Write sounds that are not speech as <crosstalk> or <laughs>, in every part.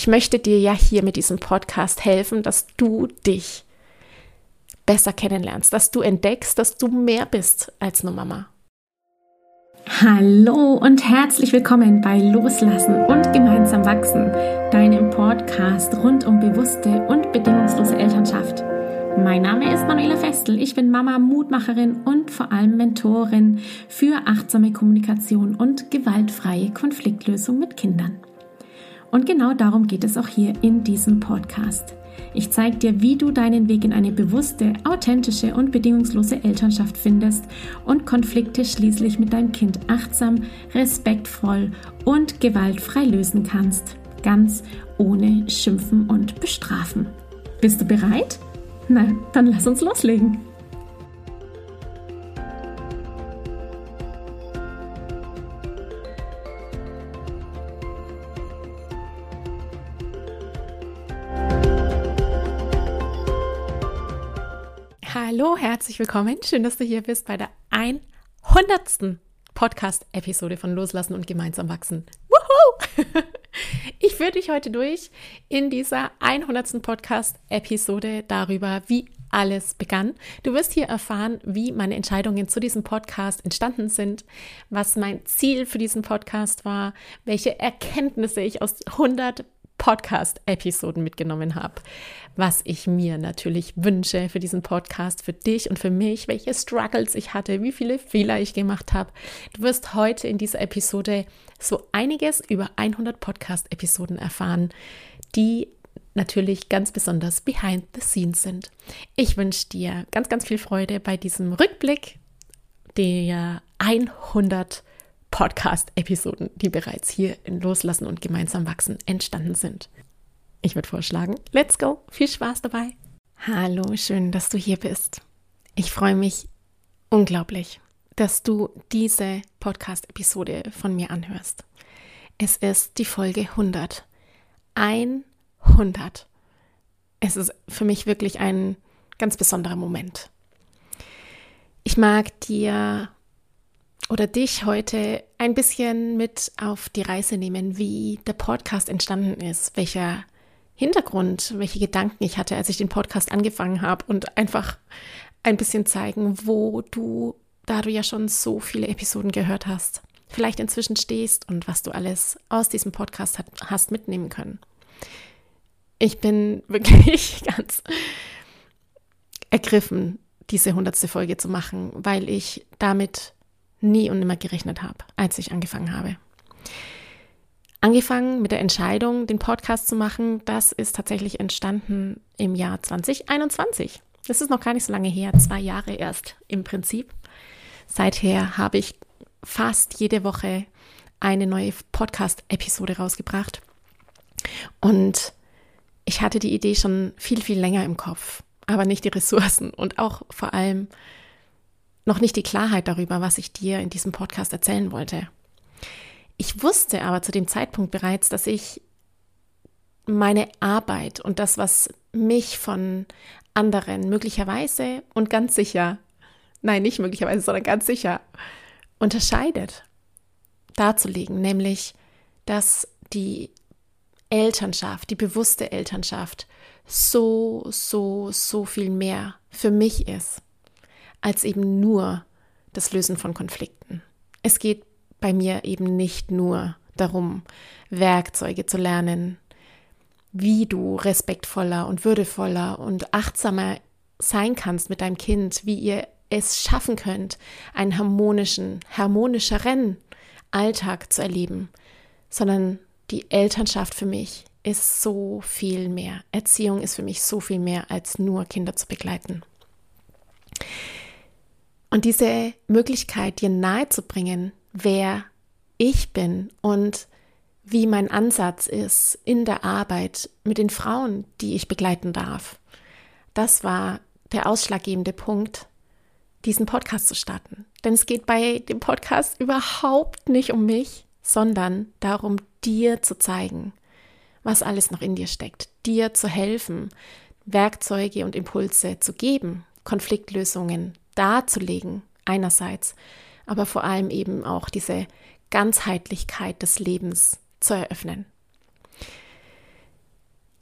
Ich möchte dir ja hier mit diesem Podcast helfen, dass du dich besser kennenlernst, dass du entdeckst, dass du mehr bist als nur Mama. Hallo und herzlich willkommen bei Loslassen und gemeinsam wachsen, deinem Podcast rund um bewusste und bedingungslose Elternschaft. Mein Name ist Manuela Festel. Ich bin Mama, Mutmacherin und vor allem Mentorin für achtsame Kommunikation und gewaltfreie Konfliktlösung mit Kindern. Und genau darum geht es auch hier in diesem Podcast. Ich zeige dir, wie du deinen Weg in eine bewusste, authentische und bedingungslose Elternschaft findest und Konflikte schließlich mit deinem Kind achtsam, respektvoll und gewaltfrei lösen kannst. Ganz ohne Schimpfen und Bestrafen. Bist du bereit? Na, dann lass uns loslegen. Herzlich willkommen. Schön, dass du hier bist bei der 100. Podcast-Episode von Loslassen und Gemeinsam wachsen. Woohoo! <laughs> Ich führe dich heute durch in dieser 100. Podcast-Episode darüber, wie alles begann. Du wirst hier erfahren, wie meine Entscheidungen zu diesem Podcast entstanden sind, was mein Ziel für diesen Podcast war, welche Erkenntnisse ich aus 100 Podcast-Episoden mitgenommen habe, was ich mir natürlich wünsche für diesen Podcast, für dich und für mich, welche Struggles ich hatte, wie viele Fehler ich gemacht habe. Du wirst heute in dieser Episode so einiges über 100 Podcast-Episoden erfahren, die natürlich ganz besonders behind the scenes sind. Ich wünsche dir ganz, ganz viel Freude bei diesem Rückblick der 100 Podcast-Episoden, die bereits hier in Loslassen und gemeinsam wachsen entstanden sind. Ich würde vorschlagen, let's go, viel Spaß dabei. Hallo, schön, dass du hier bist. Ich freue mich unglaublich, dass du diese Podcast-Episode von mir anhörst. Es ist die Folge 100. 100. Es ist für mich wirklich ein ganz besonderer Moment. Ich mag dir oder dich heute ein bisschen mit auf die Reise nehmen, wie der Podcast entstanden ist, welcher Hintergrund, welche Gedanken ich hatte, als ich den Podcast angefangen habe und einfach ein bisschen zeigen, wo du, da du ja schon so viele Episoden gehört hast, vielleicht inzwischen stehst und was du alles aus diesem Podcast hat, hast mitnehmen können. Ich bin <laughs> wirklich ganz ergriffen, diese hundertste Folge zu machen, weil ich damit nie und nimmer gerechnet habe, als ich angefangen habe. Angefangen mit der Entscheidung, den Podcast zu machen, das ist tatsächlich entstanden im Jahr 2021. Das ist noch gar nicht so lange her, zwei Jahre erst im Prinzip. Seither habe ich fast jede Woche eine neue Podcast-Episode rausgebracht. Und ich hatte die Idee schon viel, viel länger im Kopf, aber nicht die Ressourcen und auch vor allem noch nicht die Klarheit darüber, was ich dir in diesem Podcast erzählen wollte. Ich wusste aber zu dem Zeitpunkt bereits, dass ich meine Arbeit und das, was mich von anderen möglicherweise und ganz sicher, nein, nicht möglicherweise, sondern ganz sicher unterscheidet, darzulegen, nämlich, dass die Elternschaft, die bewusste Elternschaft so, so, so viel mehr für mich ist als eben nur das Lösen von Konflikten. Es geht bei mir eben nicht nur darum, Werkzeuge zu lernen, wie du respektvoller und würdevoller und achtsamer sein kannst mit deinem Kind, wie ihr es schaffen könnt, einen harmonischen, harmonischeren Alltag zu erleben, sondern die Elternschaft für mich ist so viel mehr. Erziehung ist für mich so viel mehr als nur Kinder zu begleiten. Und diese Möglichkeit dir nahezubringen, wer ich bin und wie mein Ansatz ist in der Arbeit mit den Frauen, die ich begleiten darf, das war der ausschlaggebende Punkt, diesen Podcast zu starten. Denn es geht bei dem Podcast überhaupt nicht um mich, sondern darum, dir zu zeigen, was alles noch in dir steckt, dir zu helfen, Werkzeuge und Impulse zu geben, Konfliktlösungen darzulegen, einerseits, aber vor allem eben auch diese Ganzheitlichkeit des Lebens zu eröffnen.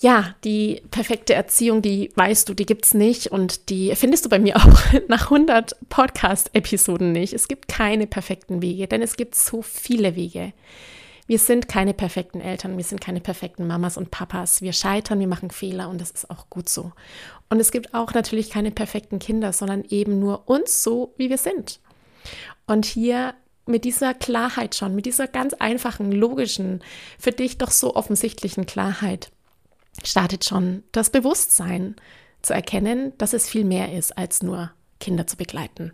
ja, die perfekte Erziehung, die weißt du, die gibt's nicht und die findest du bei mir auch <laughs> nach 100 Podcast-Episoden nicht. Es gibt keine perfekten Wege, denn es gibt so viele Wege. Wir sind keine perfekten Eltern, wir sind keine perfekten Mamas und Papas. Wir scheitern, wir machen Fehler und das ist auch gut so. Und es gibt auch natürlich keine perfekten Kinder, sondern eben nur uns so, wie wir sind. Und hier mit dieser Klarheit schon, mit dieser ganz einfachen, logischen, für dich doch so offensichtlichen Klarheit, startet schon das Bewusstsein zu erkennen, dass es viel mehr ist, als nur Kinder zu begleiten.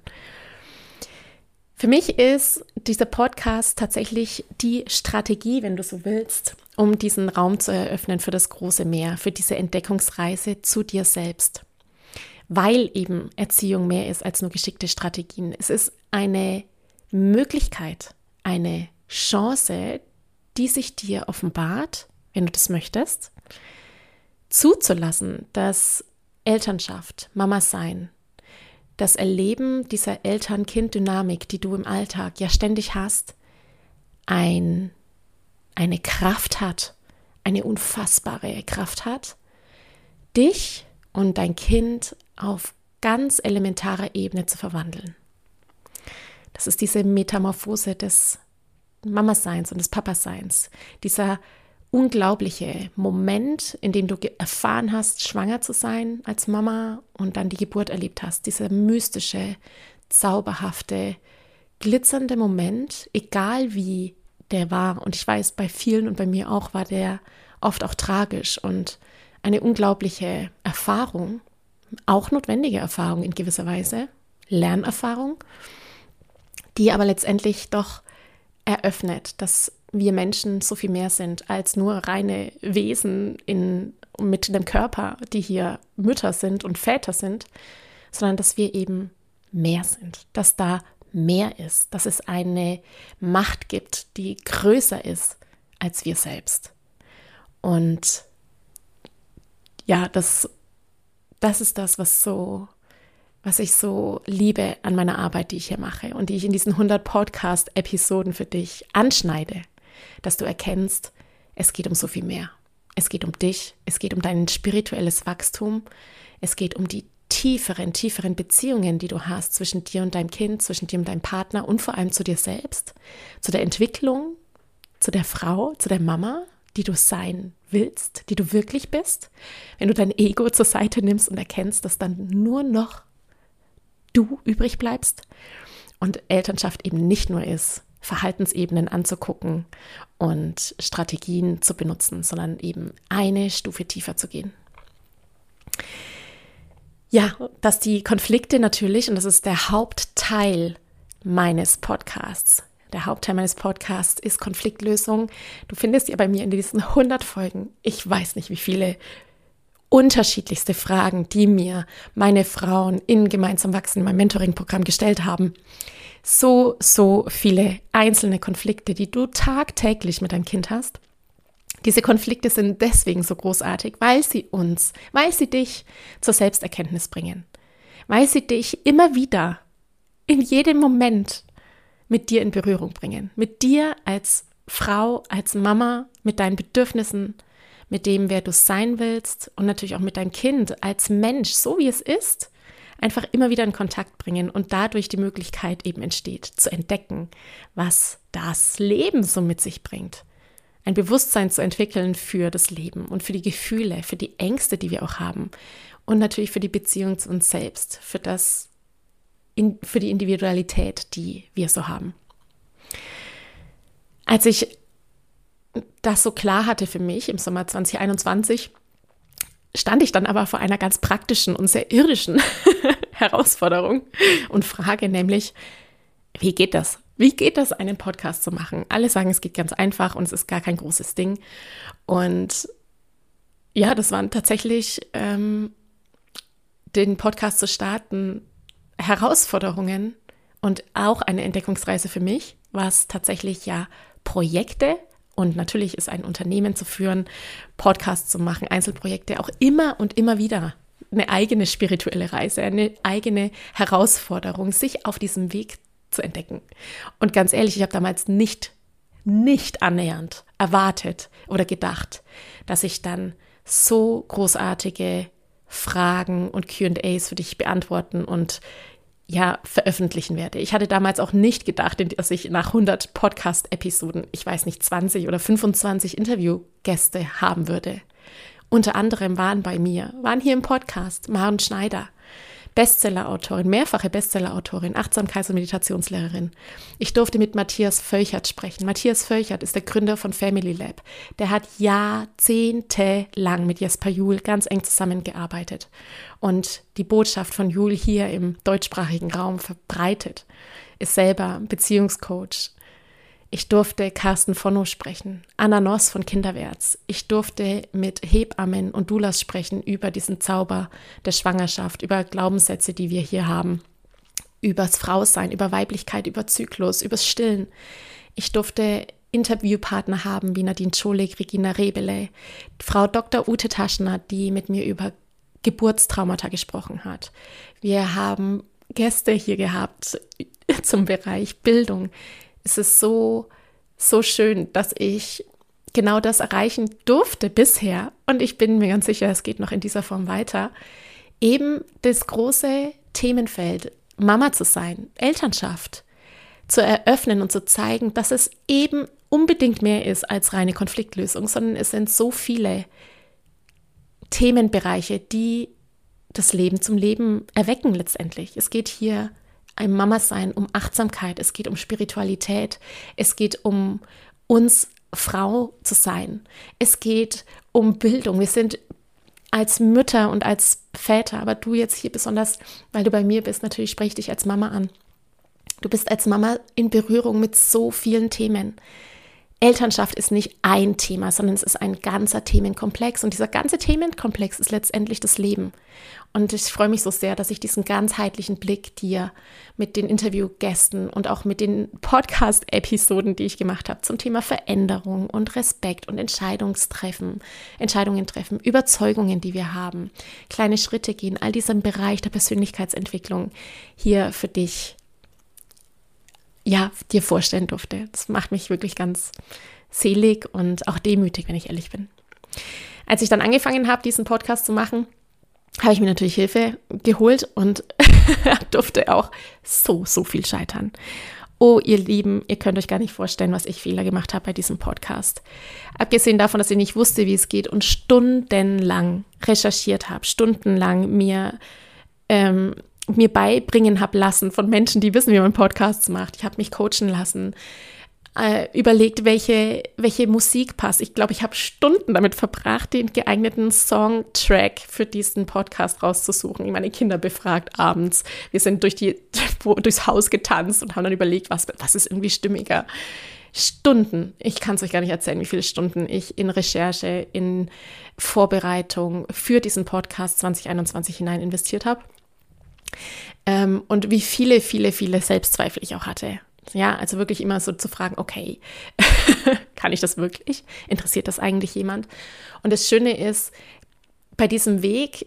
Für mich ist dieser Podcast tatsächlich die Strategie, wenn du so willst, um diesen Raum zu eröffnen für das große Meer, für diese Entdeckungsreise zu dir selbst. Weil eben Erziehung mehr ist als nur geschickte Strategien. Es ist eine Möglichkeit, eine Chance, die sich dir offenbart, wenn du das möchtest, zuzulassen, dass Elternschaft, Mama sein, das Erleben dieser Eltern-Kind-Dynamik, die du im Alltag ja ständig hast, ein, eine Kraft hat, eine unfassbare Kraft hat, dich und dein Kind auf ganz elementarer Ebene zu verwandeln. Das ist diese Metamorphose des Mama-Seins und des Papa-Seins, dieser unglaubliche Moment, in dem du erfahren hast, schwanger zu sein als Mama und dann die Geburt erlebt hast. Dieser mystische, zauberhafte, glitzernde Moment, egal wie der war. Und ich weiß, bei vielen und bei mir auch war der oft auch tragisch und eine unglaubliche Erfahrung, auch notwendige Erfahrung in gewisser Weise, Lernerfahrung, die aber letztendlich doch eröffnet, dass wir Menschen so viel mehr sind als nur reine Wesen in, mit dem Körper, die hier Mütter sind und Väter sind, sondern dass wir eben mehr sind, dass da mehr ist, dass es eine Macht gibt, die größer ist als wir selbst. Und ja, das, das ist das, was so was ich so liebe an meiner Arbeit, die ich hier mache und die ich in diesen 100 Podcast-Episoden für dich anschneide, dass du erkennst, es geht um so viel mehr. Es geht um dich, es geht um dein spirituelles Wachstum, es geht um die tieferen, tieferen Beziehungen, die du hast zwischen dir und deinem Kind, zwischen dir und deinem Partner und vor allem zu dir selbst, zu der Entwicklung, zu der Frau, zu der Mama, die du sein willst, die du wirklich bist. Wenn du dein Ego zur Seite nimmst und erkennst, dass dann nur noch du übrig bleibst und Elternschaft eben nicht nur ist, Verhaltensebenen anzugucken und Strategien zu benutzen, sondern eben eine Stufe tiefer zu gehen. Ja, dass die Konflikte natürlich, und das ist der Hauptteil meines Podcasts, der Hauptteil meines Podcasts ist Konfliktlösung. Du findest ja bei mir in diesen 100 Folgen, ich weiß nicht wie viele unterschiedlichste Fragen, die mir meine Frauen in Gemeinsam wachsen, in meinem Mentoring-Programm gestellt haben. So, so viele einzelne Konflikte, die du tagtäglich mit deinem Kind hast. Diese Konflikte sind deswegen so großartig, weil sie uns, weil sie dich zur Selbsterkenntnis bringen, weil sie dich immer wieder in jedem Moment mit dir in Berührung bringen, mit dir als Frau, als Mama, mit deinen Bedürfnissen, mit dem, wer du sein willst und natürlich auch mit deinem Kind als Mensch, so wie es ist, einfach immer wieder in Kontakt bringen und dadurch die Möglichkeit eben entsteht, zu entdecken, was das Leben so mit sich bringt. Ein Bewusstsein zu entwickeln für das Leben und für die Gefühle, für die Ängste, die wir auch haben und natürlich für die Beziehung zu uns selbst, für das, für die Individualität, die wir so haben. Als ich das so klar hatte für mich im Sommer 2021, stand ich dann aber vor einer ganz praktischen und sehr irdischen <laughs> Herausforderung und Frage, nämlich, wie geht das? Wie geht das, einen Podcast zu machen? Alle sagen, es geht ganz einfach und es ist gar kein großes Ding. Und ja, das waren tatsächlich ähm, den Podcast zu starten Herausforderungen und auch eine Entdeckungsreise für mich, was tatsächlich ja Projekte und natürlich ist ein Unternehmen zu führen, Podcasts zu machen, Einzelprojekte auch immer und immer wieder eine eigene spirituelle Reise, eine eigene Herausforderung, sich auf diesem Weg zu entdecken. Und ganz ehrlich, ich habe damals nicht nicht annähernd erwartet oder gedacht, dass ich dann so großartige Fragen und QAs für dich beantworten und ja, veröffentlichen werde. Ich hatte damals auch nicht gedacht, dass ich nach 100 Podcast-Episoden, ich weiß nicht, 20 oder 25 Interviewgäste haben würde. Unter anderem waren bei mir, waren hier im Podcast Maren Schneider, Bestsellerautorin, mehrfache Bestsellerautorin, Achtsamkeits- und Meditationslehrerin. Ich durfte mit Matthias Völchert sprechen. Matthias Völchert ist der Gründer von Family Lab. Der hat jahrzehntelang mit Jesper Juhl ganz eng zusammengearbeitet und die Botschaft von Juhl hier im deutschsprachigen Raum verbreitet. Ist selber Beziehungscoach, ich durfte Carsten Vonno sprechen, Anna Noss von Kinderwärts. Ich durfte mit Hebammen und Doulas sprechen über diesen Zauber der Schwangerschaft, über Glaubenssätze, die wir hier haben, übers Frausein, über Weiblichkeit, über Zyklus, übers Stillen. Ich durfte Interviewpartner haben wie Nadine Scholig, Regina Rebele, Frau Dr. Ute Taschner, die mit mir über Geburtstraumata gesprochen hat. Wir haben Gäste hier gehabt zum Bereich Bildung es ist so, so schön, dass ich genau das erreichen durfte bisher. Und ich bin mir ganz sicher, es geht noch in dieser Form weiter. Eben das große Themenfeld, Mama zu sein, Elternschaft zu eröffnen und zu zeigen, dass es eben unbedingt mehr ist als reine Konfliktlösung, sondern es sind so viele Themenbereiche, die das Leben zum Leben erwecken letztendlich. Es geht hier ein Mama sein, um Achtsamkeit, es geht um Spiritualität, es geht um uns Frau zu sein, es geht um Bildung. Wir sind als Mütter und als Väter, aber du jetzt hier besonders, weil du bei mir bist, natürlich spreche ich dich als Mama an. Du bist als Mama in Berührung mit so vielen Themen. Elternschaft ist nicht ein Thema, sondern es ist ein ganzer Themenkomplex. Und dieser ganze Themenkomplex ist letztendlich das Leben. Und ich freue mich so sehr, dass ich diesen ganzheitlichen Blick dir mit den Interviewgästen und auch mit den Podcast-Episoden, die ich gemacht habe, zum Thema Veränderung und Respekt und Entscheidungstreffen, Entscheidungen treffen, Überzeugungen, die wir haben, kleine Schritte gehen, all diesem Bereich der Persönlichkeitsentwicklung hier für dich ja, dir vorstellen durfte. Das macht mich wirklich ganz selig und auch demütig, wenn ich ehrlich bin. Als ich dann angefangen habe, diesen Podcast zu machen, habe ich mir natürlich Hilfe geholt und <laughs> durfte auch so, so viel scheitern. Oh, ihr Lieben, ihr könnt euch gar nicht vorstellen, was ich Fehler gemacht habe bei diesem Podcast. Abgesehen davon, dass ich nicht wusste, wie es geht und stundenlang recherchiert habe, stundenlang mir ähm, mir beibringen habe lassen von Menschen, die wissen, wie man Podcasts macht. Ich habe mich coachen lassen, äh, überlegt, welche, welche Musik passt. Ich glaube, ich habe Stunden damit verbracht, den geeigneten Songtrack für diesen Podcast rauszusuchen. Ich meine Kinder befragt abends. Wir sind durch die, durchs Haus getanzt und haben dann überlegt, was, was ist irgendwie stimmiger. Stunden, ich kann es euch gar nicht erzählen, wie viele Stunden ich in Recherche, in Vorbereitung für diesen Podcast 2021 hinein investiert habe. Ähm, und wie viele, viele, viele Selbstzweifel ich auch hatte. Ja, also wirklich immer so zu fragen, okay, <laughs> kann ich das wirklich? Interessiert das eigentlich jemand? Und das Schöne ist, bei diesem Weg,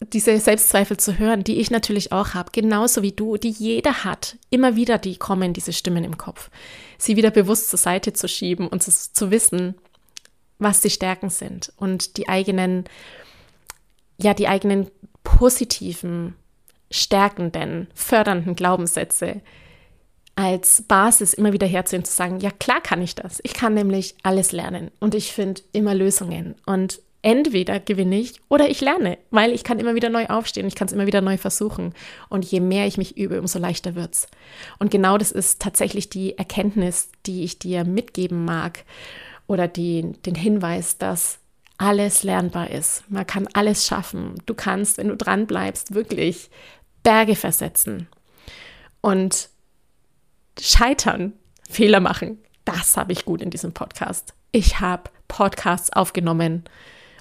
diese Selbstzweifel zu hören, die ich natürlich auch habe, genauso wie du, die jeder hat, immer wieder die kommen, diese Stimmen im Kopf, sie wieder bewusst zur Seite zu schieben und zu, zu wissen, was die Stärken sind und die eigenen, ja, die eigenen positiven stärkenden, fördernden Glaubenssätze als Basis immer wieder herzunehmen, zu sagen, ja klar kann ich das. Ich kann nämlich alles lernen und ich finde immer Lösungen und entweder gewinne ich oder ich lerne, weil ich kann immer wieder neu aufstehen, ich kann es immer wieder neu versuchen und je mehr ich mich übe, umso leichter wird es. Und genau das ist tatsächlich die Erkenntnis, die ich dir mitgeben mag oder die, den Hinweis, dass alles lernbar ist. Man kann alles schaffen. Du kannst, wenn du dran bleibst, wirklich Berge versetzen und scheitern, Fehler machen. Das habe ich gut in diesem Podcast. Ich habe Podcasts aufgenommen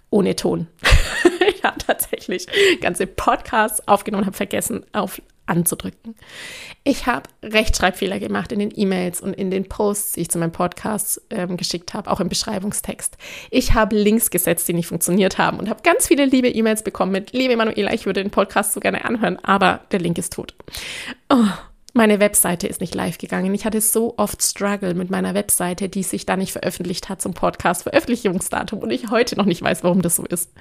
ohne Ton. <laughs> ich habe tatsächlich ganze Podcasts aufgenommen, habe vergessen, auf anzudrücken. Ich habe Rechtschreibfehler gemacht in den E-Mails und in den Posts, die ich zu meinem Podcast ähm, geschickt habe, auch im Beschreibungstext. Ich habe Links gesetzt, die nicht funktioniert haben und habe ganz viele liebe E-Mails bekommen mit, liebe Manuela, ich würde den Podcast so gerne anhören, aber der Link ist tot. Oh, meine Webseite ist nicht live gegangen. Ich hatte so oft Struggle mit meiner Webseite, die sich da nicht veröffentlicht hat zum Podcast Veröffentlichungsdatum und ich heute noch nicht weiß, warum das so ist.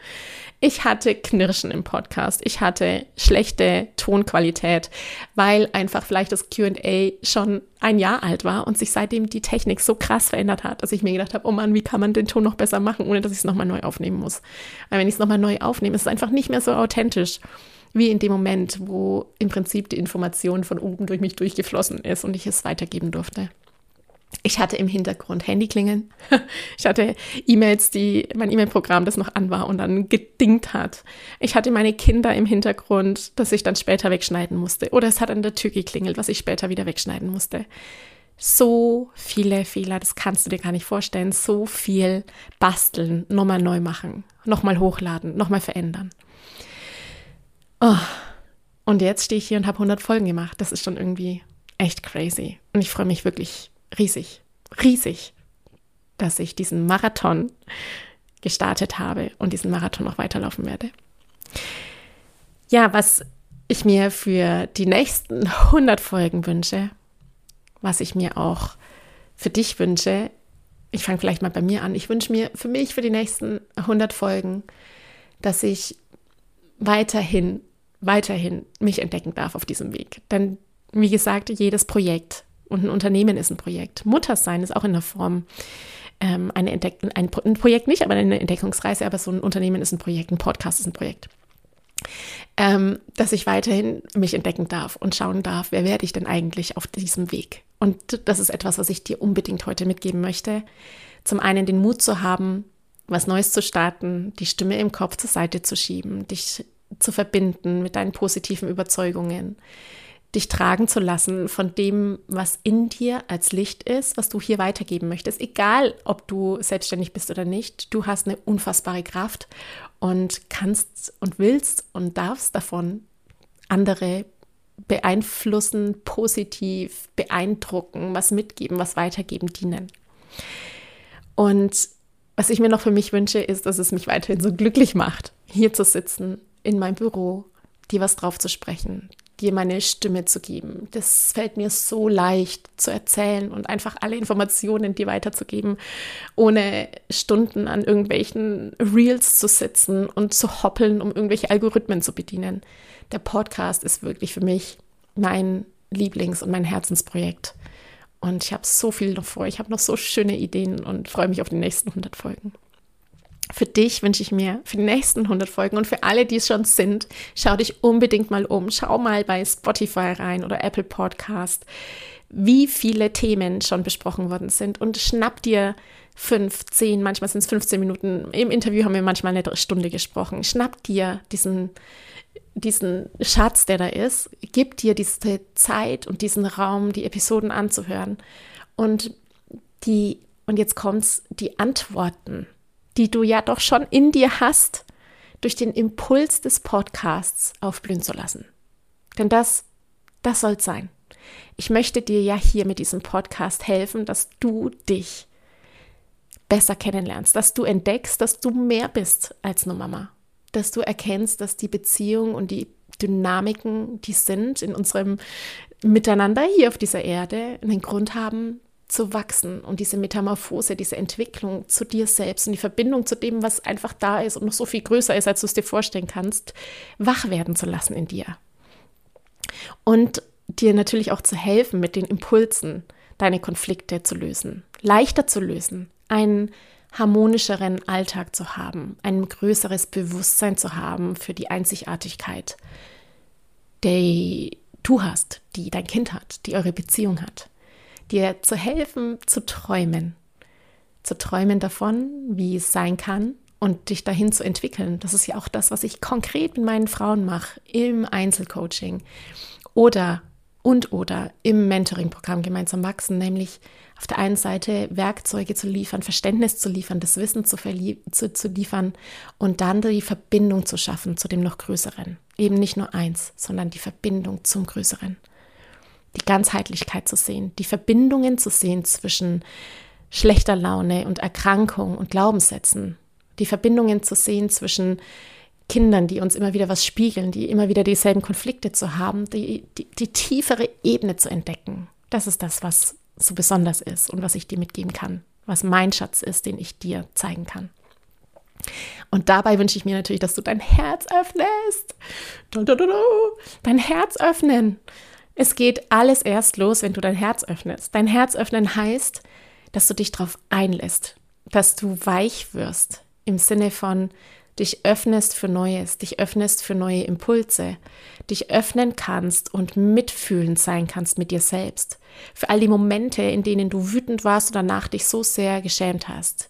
Ich hatte Knirschen im Podcast. Ich hatte schlechte Tonqualität, weil einfach vielleicht das QA schon ein Jahr alt war und sich seitdem die Technik so krass verändert hat, dass ich mir gedacht habe, oh Mann, wie kann man den Ton noch besser machen, ohne dass ich es nochmal neu aufnehmen muss. Weil wenn ich es nochmal neu aufnehme, ist es einfach nicht mehr so authentisch wie in dem Moment, wo im Prinzip die Information von oben durch mich durchgeflossen ist und ich es weitergeben durfte. Ich hatte im Hintergrund Handyklingeln. <laughs> Ich hatte E-Mails, die mein E-Mail-Programm, das noch an war und dann gedingt hat. Ich hatte meine Kinder im Hintergrund, das ich dann später wegschneiden musste. Oder es hat an der Tür geklingelt, was ich später wieder wegschneiden musste. So viele Fehler, das kannst du dir gar nicht vorstellen. So viel basteln, nochmal neu machen, nochmal hochladen, nochmal verändern. Oh. Und jetzt stehe ich hier und habe 100 Folgen gemacht. Das ist schon irgendwie echt crazy. Und ich freue mich wirklich riesig, riesig, dass ich diesen Marathon gestartet habe und diesen Marathon noch weiterlaufen werde. Ja, was ich mir für die nächsten <laughs> 100 Folgen wünsche, was ich mir auch für dich wünsche, ich fange vielleicht mal bei mir an. Ich wünsche mir für mich für die nächsten 100 Folgen, dass ich weiterhin, weiterhin mich entdecken darf auf diesem Weg. Denn wie gesagt, jedes Projekt und ein Unternehmen ist ein Projekt. Muttersein ist auch in der Form ähm, eine Entdeck ein, ein Projekt nicht, aber eine Entdeckungsreise, aber so ein Unternehmen ist ein Projekt, ein Podcast ist ein Projekt. Ähm, dass ich weiterhin mich entdecken darf und schauen darf, wer werde ich denn eigentlich auf diesem Weg. Und das ist etwas, was ich dir unbedingt heute mitgeben möchte. Zum einen den Mut zu haben, was Neues zu starten, die Stimme im Kopf zur Seite zu schieben, dich zu verbinden mit deinen positiven Überzeugungen, dich tragen zu lassen von dem, was in dir als Licht ist, was du hier weitergeben möchtest. Egal, ob du selbstständig bist oder nicht, du hast eine unfassbare Kraft und kannst und willst und darfst davon andere beeinflussen, positiv beeindrucken, was mitgeben, was weitergeben, dienen. Und was ich mir noch für mich wünsche, ist, dass es mich weiterhin so glücklich macht, hier zu sitzen, in meinem Büro, dir was drauf zu sprechen, dir meine Stimme zu geben. Das fällt mir so leicht zu erzählen und einfach alle Informationen dir weiterzugeben, ohne Stunden an irgendwelchen Reels zu sitzen und zu hoppeln, um irgendwelche Algorithmen zu bedienen. Der Podcast ist wirklich für mich mein Lieblings- und mein Herzensprojekt. Und ich habe so viel noch vor. Ich habe noch so schöne Ideen und freue mich auf die nächsten 100 Folgen. Für dich wünsche ich mir für die nächsten 100 Folgen und für alle, die es schon sind, schau dich unbedingt mal um. Schau mal bei Spotify rein oder Apple Podcast, wie viele Themen schon besprochen worden sind und schnapp dir fünf, zehn, manchmal sind es 15 Minuten. Im Interview haben wir manchmal eine Stunde gesprochen. Schnapp dir diesen diesen Schatz, der da ist, gib dir diese Zeit und diesen Raum, die Episoden anzuhören. Und die, und jetzt kommt's, die Antworten, die du ja doch schon in dir hast, durch den Impuls des Podcasts aufblühen zu lassen. Denn das, das soll sein. Ich möchte dir ja hier mit diesem Podcast helfen, dass du dich besser kennenlernst, dass du entdeckst, dass du mehr bist als nur Mama dass du erkennst, dass die Beziehung und die Dynamiken, die sind in unserem Miteinander hier auf dieser Erde, einen Grund haben zu wachsen und diese Metamorphose, diese Entwicklung zu dir selbst und die Verbindung zu dem, was einfach da ist und noch so viel größer ist, als du es dir vorstellen kannst, wach werden zu lassen in dir. Und dir natürlich auch zu helfen, mit den Impulsen deine Konflikte zu lösen, leichter zu lösen, einen harmonischeren Alltag zu haben, ein größeres Bewusstsein zu haben für die Einzigartigkeit, die du hast, die dein Kind hat, die eure Beziehung hat, dir zu helfen, zu träumen, zu träumen davon, wie es sein kann und dich dahin zu entwickeln. Das ist ja auch das, was ich konkret mit meinen Frauen mache im Einzelcoaching oder und oder im Mentoring-Programm gemeinsam wachsen, nämlich auf der einen Seite Werkzeuge zu liefern, Verständnis zu liefern, das Wissen zu, zu, zu liefern und dann die Verbindung zu schaffen zu dem noch Größeren. Eben nicht nur eins, sondern die Verbindung zum Größeren. Die Ganzheitlichkeit zu sehen, die Verbindungen zu sehen zwischen schlechter Laune und Erkrankung und Glaubenssätzen, die Verbindungen zu sehen zwischen Kindern, die uns immer wieder was spiegeln, die immer wieder dieselben Konflikte zu haben, die, die, die tiefere Ebene zu entdecken. Das ist das, was so besonders ist und was ich dir mitgeben kann, was mein Schatz ist, den ich dir zeigen kann. Und dabei wünsche ich mir natürlich, dass du dein Herz öffnest. Dein Herz öffnen. Es geht alles erst los, wenn du dein Herz öffnest. Dein Herz öffnen heißt, dass du dich darauf einlässt, dass du weich wirst im Sinne von dich öffnest für Neues, dich öffnest für neue Impulse, dich öffnen kannst und mitfühlend sein kannst mit dir selbst. Für all die Momente, in denen du wütend warst oder nach dich so sehr geschämt hast,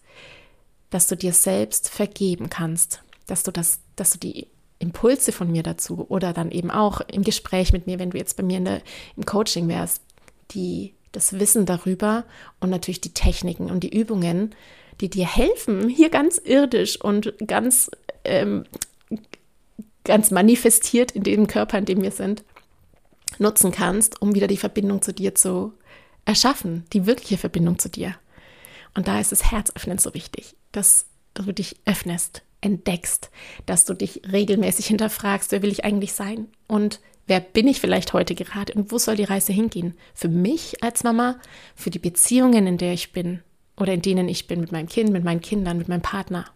dass du dir selbst vergeben kannst, dass du das, dass du die Impulse von mir dazu oder dann eben auch im Gespräch mit mir, wenn du jetzt bei mir der, im Coaching wärst, die, das Wissen darüber und natürlich die Techniken und die Übungen, die dir helfen, hier ganz irdisch und ganz, ähm, ganz manifestiert in dem Körper, in dem wir sind, nutzen kannst, um wieder die Verbindung zu dir zu erschaffen, die wirkliche Verbindung zu dir. Und da ist das Herzöffnen so wichtig, dass du dich öffnest, entdeckst, dass du dich regelmäßig hinterfragst, wer will ich eigentlich sein und wer bin ich vielleicht heute gerade und wo soll die Reise hingehen? Für mich als Mama, für die Beziehungen, in der ich bin oder in denen ich bin mit meinem Kind, mit meinen Kindern, mit meinem Partner.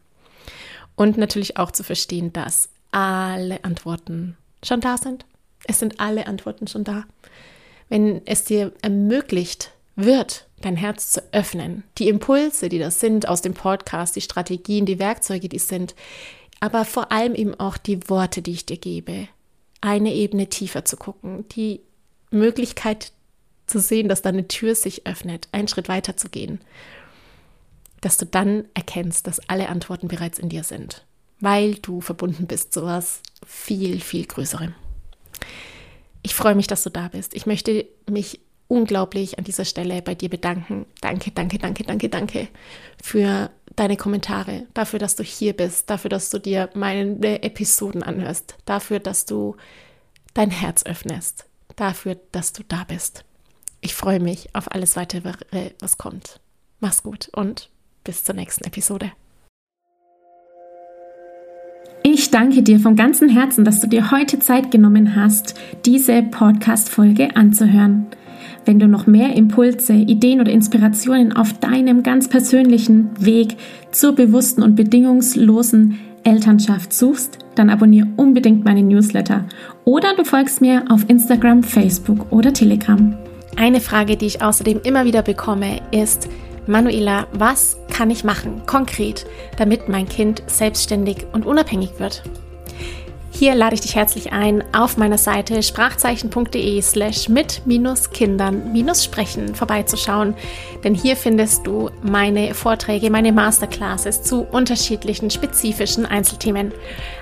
Und natürlich auch zu verstehen, dass alle Antworten schon da sind. Es sind alle Antworten schon da. Wenn es dir ermöglicht wird, dein Herz zu öffnen. Die Impulse, die das sind aus dem Podcast, die Strategien, die Werkzeuge, die sind, aber vor allem eben auch die Worte, die ich dir gebe. Eine Ebene tiefer zu gucken, die Möglichkeit zu sehen, dass da eine Tür sich öffnet, einen Schritt weiter zu gehen, dass du dann erkennst, dass alle Antworten bereits in dir sind, weil du verbunden bist zu was viel, viel Größerem. Ich freue mich, dass du da bist. Ich möchte mich unglaublich an dieser Stelle bei dir bedanken. Danke, danke, danke, danke, danke für deine Kommentare, dafür, dass du hier bist, dafür, dass du dir meine Episoden anhörst, dafür, dass du dein Herz öffnest, dafür, dass du da bist. Ich freue mich auf alles weitere, was kommt. Mach's gut und bis zur nächsten Episode. Ich danke dir vom ganzen Herzen, dass du dir heute Zeit genommen hast, diese Podcast-Folge anzuhören. Wenn du noch mehr Impulse, Ideen oder Inspirationen auf deinem ganz persönlichen Weg zur bewussten und bedingungslosen Elternschaft suchst, dann abonniere unbedingt meine Newsletter oder du folgst mir auf Instagram, Facebook oder Telegram. Eine Frage, die ich außerdem immer wieder bekomme, ist, Manuela, was kann ich machen, konkret, damit mein Kind selbstständig und unabhängig wird? Hier lade ich dich herzlich ein, auf meiner Seite sprachzeichen.de slash mit Kindern sprechen vorbeizuschauen, denn hier findest du meine Vorträge, meine Masterclasses zu unterschiedlichen spezifischen Einzelthemen.